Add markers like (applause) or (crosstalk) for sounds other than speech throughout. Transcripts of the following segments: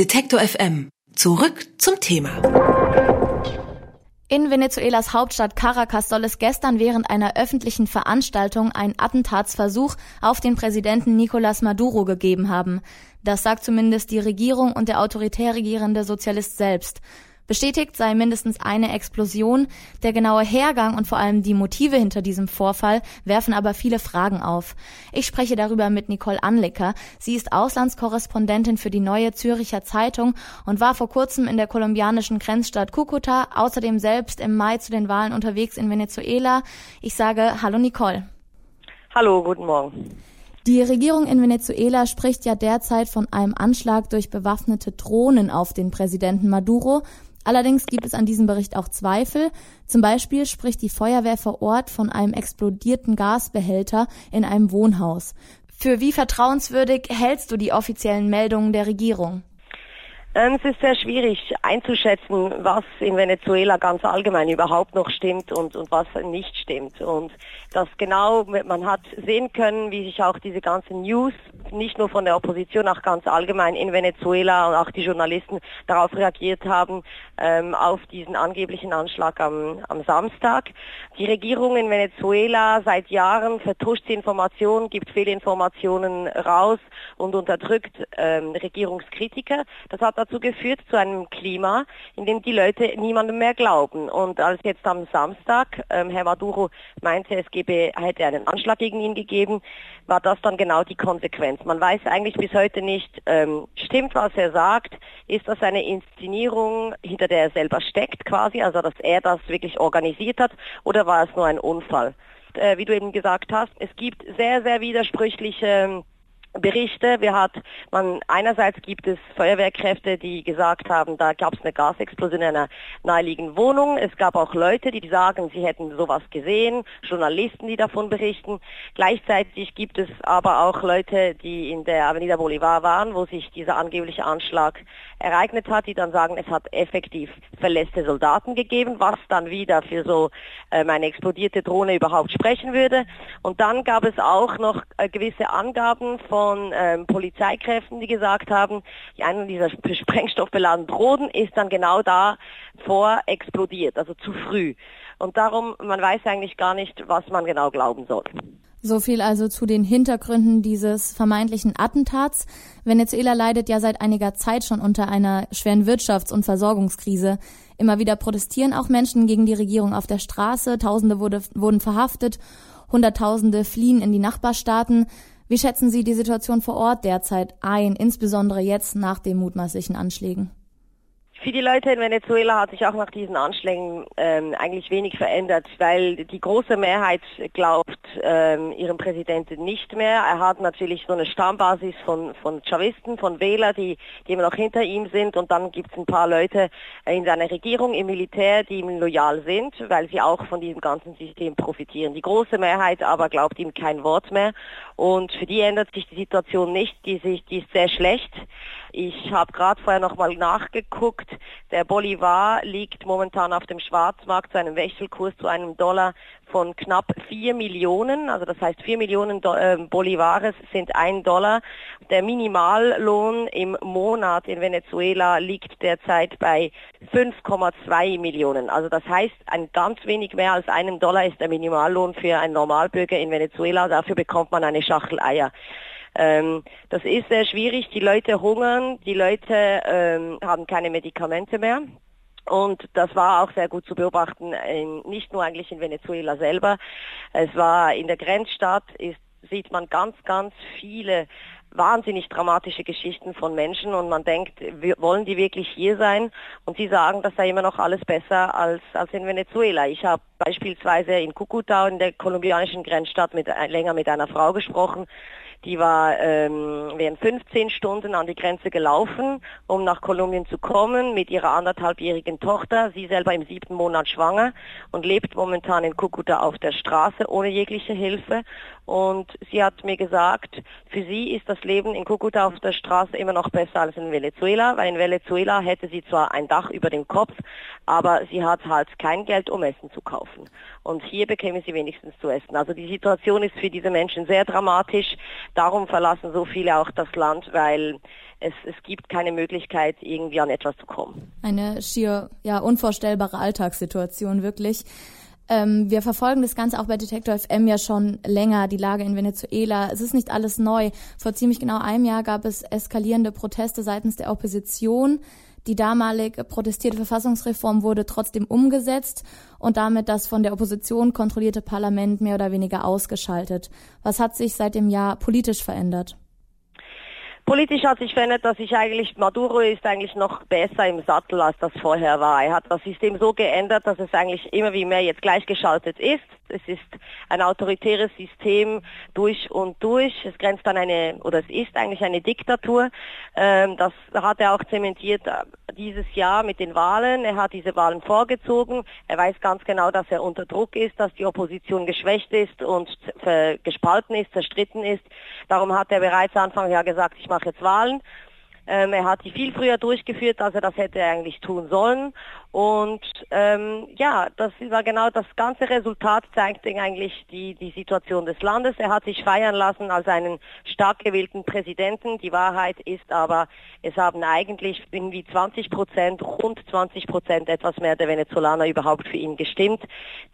Detektor FM. Zurück zum Thema. In Venezuelas Hauptstadt Caracas soll es gestern während einer öffentlichen Veranstaltung einen Attentatsversuch auf den Präsidenten Nicolás Maduro gegeben haben. Das sagt zumindest die Regierung und der autoritär regierende Sozialist selbst. Bestätigt sei mindestens eine Explosion. Der genaue Hergang und vor allem die Motive hinter diesem Vorfall werfen aber viele Fragen auf. Ich spreche darüber mit Nicole Anlicker. Sie ist Auslandskorrespondentin für die Neue Züricher Zeitung und war vor kurzem in der kolumbianischen Grenzstadt Cucuta, außerdem selbst im Mai zu den Wahlen unterwegs in Venezuela. Ich sage Hallo Nicole. Hallo, guten Morgen. Die Regierung in Venezuela spricht ja derzeit von einem Anschlag durch bewaffnete Drohnen auf den Präsidenten Maduro. Allerdings gibt es an diesem Bericht auch Zweifel. Zum Beispiel spricht die Feuerwehr vor Ort von einem explodierten Gasbehälter in einem Wohnhaus. Für wie vertrauenswürdig hältst du die offiziellen Meldungen der Regierung? Ähm, es ist sehr schwierig einzuschätzen, was in Venezuela ganz allgemein überhaupt noch stimmt und, und was nicht stimmt. Und das genau, man hat sehen können, wie sich auch diese ganzen News, nicht nur von der Opposition, auch ganz allgemein in Venezuela und auch die Journalisten darauf reagiert haben, ähm, auf diesen angeblichen Anschlag am, am Samstag. Die Regierung in Venezuela seit Jahren vertuscht die Informationen, gibt Fehlinformationen raus und unterdrückt ähm, Regierungskritiker. Das hat dazu geführt, zu einem Klima, in dem die Leute niemandem mehr glauben. Und als jetzt am Samstag ähm, Herr Maduro meinte, es gebe, hätte einen Anschlag gegen ihn gegeben, war das dann genau die Konsequenz. Man weiß eigentlich bis heute nicht, ähm, stimmt, was er sagt, ist das eine Inszenierung, hinter der er selber steckt quasi, also dass er das wirklich organisiert hat, oder war es nur ein Unfall? Äh, wie du eben gesagt hast, es gibt sehr, sehr widersprüchliche Berichte. Wir hat man einerseits gibt es Feuerwehrkräfte, die gesagt haben, da gab es eine Gasexplosion in einer naheliegenden Wohnung. Es gab auch Leute, die sagen, sie hätten sowas gesehen, Journalisten, die davon berichten. Gleichzeitig gibt es aber auch Leute, die in der Avenida Bolivar waren, wo sich dieser angebliche Anschlag ereignet hat, die dann sagen, es hat effektiv verletzte Soldaten gegeben, was dann wieder für so ähm, eine explodierte Drohne überhaupt sprechen würde. Und dann gab es auch noch äh, gewisse Angaben von von ähm, Polizeikräften, die gesagt haben, einer dieser (laughs) sprengstoffbeladenen Drohnen ist dann genau da vor explodiert, also zu früh. Und darum, man weiß eigentlich gar nicht, was man genau glauben soll. So viel also zu den Hintergründen dieses vermeintlichen Attentats. Venezuela leidet ja seit einiger Zeit schon unter einer schweren Wirtschafts- und Versorgungskrise. Immer wieder protestieren auch Menschen gegen die Regierung auf der Straße. Tausende wurde, wurden verhaftet. Hunderttausende fliehen in die Nachbarstaaten. Wie schätzen Sie die Situation vor Ort derzeit ein, insbesondere jetzt nach den mutmaßlichen Anschlägen? Für die Leute in Venezuela hat sich auch nach diesen Anschlägen ähm, eigentlich wenig verändert, weil die große Mehrheit glaubt ähm, ihrem Präsidenten nicht mehr. Er hat natürlich so eine Stammbasis von, von Chavisten, von Wähler, die, die immer noch hinter ihm sind und dann gibt es ein paar Leute in seiner Regierung, im Militär, die ihm loyal sind, weil sie auch von diesem ganzen System profitieren. Die große Mehrheit aber glaubt ihm kein Wort mehr und für die ändert sich die Situation nicht, die, sich, die ist sehr schlecht. Ich habe gerade vorher nochmal nachgeguckt. Der Bolivar liegt momentan auf dem Schwarzmarkt zu einem Wechselkurs zu einem Dollar von knapp 4 Millionen. Also das heißt 4 Millionen äh, Bolivares sind ein Dollar. Der Minimallohn im Monat in Venezuela liegt derzeit bei 5,2 Millionen. Also das heißt, ein ganz wenig mehr als einem Dollar ist der Minimallohn für einen Normalbürger in Venezuela. Dafür bekommt man eine Schachtel Eier. Ähm, das ist sehr schwierig. Die Leute hungern, die Leute ähm, haben keine Medikamente mehr. Und das war auch sehr gut zu beobachten, in, nicht nur eigentlich in Venezuela selber. Es war in der Grenzstadt, ist, sieht man ganz, ganz viele wahnsinnig dramatische Geschichten von Menschen und man denkt, wollen die wirklich hier sein? Und sie sagen, das sei immer noch alles besser als, als in Venezuela. Ich habe beispielsweise in Cucuta in der kolumbianischen Grenzstadt mit, länger mit einer Frau gesprochen, die war ähm, während 15 Stunden an die Grenze gelaufen, um nach Kolumbien zu kommen mit ihrer anderthalbjährigen Tochter. Sie selber im siebten Monat schwanger und lebt momentan in Kukuta auf der Straße ohne jegliche Hilfe. Und sie hat mir gesagt, für sie ist das Leben in Kukuta auf der Straße immer noch besser als in Venezuela, weil in Venezuela hätte sie zwar ein Dach über dem Kopf, aber sie hat halt kein Geld, um Essen zu kaufen. und hier bekämen sie wenigstens zu essen. Also die Situation ist für diese Menschen sehr dramatisch. Darum verlassen so viele auch das Land, weil es, es gibt keine Möglichkeit, irgendwie an etwas zu kommen. Eine schier ja, unvorstellbare Alltagssituation, wirklich. Ähm, wir verfolgen das Ganze auch bei Detektor FM ja schon länger, die Lage in Venezuela. Es ist nicht alles neu. Vor ziemlich genau einem Jahr gab es eskalierende Proteste seitens der Opposition. Die damalig protestierte Verfassungsreform wurde trotzdem umgesetzt und damit das von der Opposition kontrollierte Parlament mehr oder weniger ausgeschaltet. Was hat sich seit dem Jahr politisch verändert? Politisch hat sich verändert, dass sich eigentlich Maduro ist eigentlich noch besser im Sattel, als das vorher war. Er hat das System so geändert, dass es eigentlich immer wie mehr jetzt gleichgeschaltet ist. Es ist ein autoritäres System durch und durch. Es grenzt an eine, oder es ist eigentlich eine Diktatur. Ähm, das hat er auch zementiert äh, dieses Jahr mit den Wahlen. Er hat diese Wahlen vorgezogen. Er weiß ganz genau, dass er unter Druck ist, dass die Opposition geschwächt ist und gespalten ist, zerstritten ist. Darum hat er bereits Anfang Jahr gesagt, ich mache jetzt Wahlen. Ähm, er hat die viel früher durchgeführt, als er das hätte eigentlich tun sollen. Und ähm, ja, das war genau das ganze Resultat zeigt eigentlich die, die Situation des Landes. Er hat sich feiern lassen als einen stark gewählten Präsidenten. Die Wahrheit ist aber, es haben eigentlich irgendwie 20 Prozent, rund 20 Prozent etwas mehr der Venezolaner überhaupt für ihn gestimmt.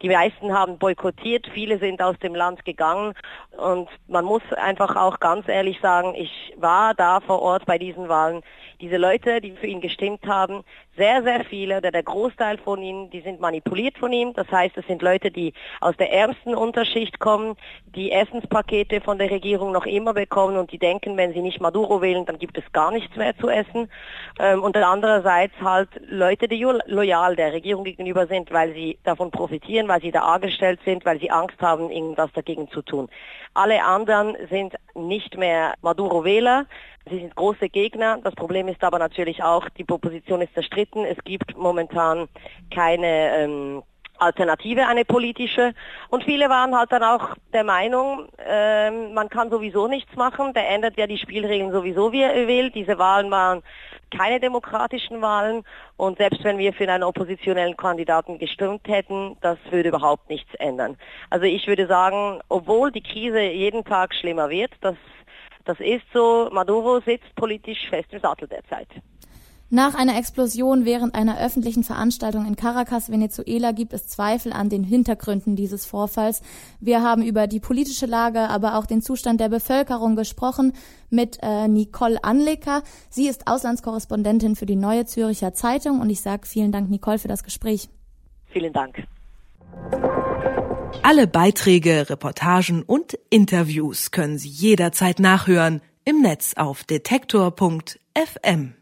Die meisten haben boykottiert, viele sind aus dem Land gegangen und man muss einfach auch ganz ehrlich sagen, ich war da vor Ort bei diesen Wahlen. Diese Leute, die für ihn gestimmt haben, sehr, sehr viele, oder der Großteil von ihnen, die sind manipuliert von ihm. Das heißt, es sind Leute, die aus der ärmsten Unterschicht kommen, die Essenspakete von der Regierung noch immer bekommen und die denken, wenn sie nicht Maduro wählen, dann gibt es gar nichts mehr zu essen. Ähm, und andererseits halt Leute, die loyal der Regierung gegenüber sind, weil sie davon profitieren, weil sie da angestellt sind, weil sie Angst haben, irgendwas dagegen zu tun. Alle anderen sind nicht mehr Maduro-Wähler, Sie sind große Gegner. Das Problem ist aber natürlich auch, die Opposition ist zerstritten. Es gibt momentan keine ähm, Alternative, eine politische. Und viele waren halt dann auch der Meinung, ähm, man kann sowieso nichts machen. Der ändert ja die Spielregeln sowieso, wie er will. Diese Wahlen waren keine demokratischen Wahlen und selbst wenn wir für einen oppositionellen Kandidaten gestimmt hätten, das würde überhaupt nichts ändern. Also ich würde sagen, obwohl die Krise jeden Tag schlimmer wird, das das ist so, Maduro sitzt politisch fest im Sattel derzeit. Nach einer Explosion während einer öffentlichen Veranstaltung in Caracas, Venezuela, gibt es Zweifel an den Hintergründen dieses Vorfalls. Wir haben über die politische Lage, aber auch den Zustand der Bevölkerung gesprochen mit äh, Nicole Anleker. Sie ist Auslandskorrespondentin für die Neue Züricher Zeitung und ich sage vielen Dank, Nicole, für das Gespräch. Vielen Dank. Alle Beiträge, Reportagen und Interviews können Sie jederzeit nachhören im Netz auf detektor.fm.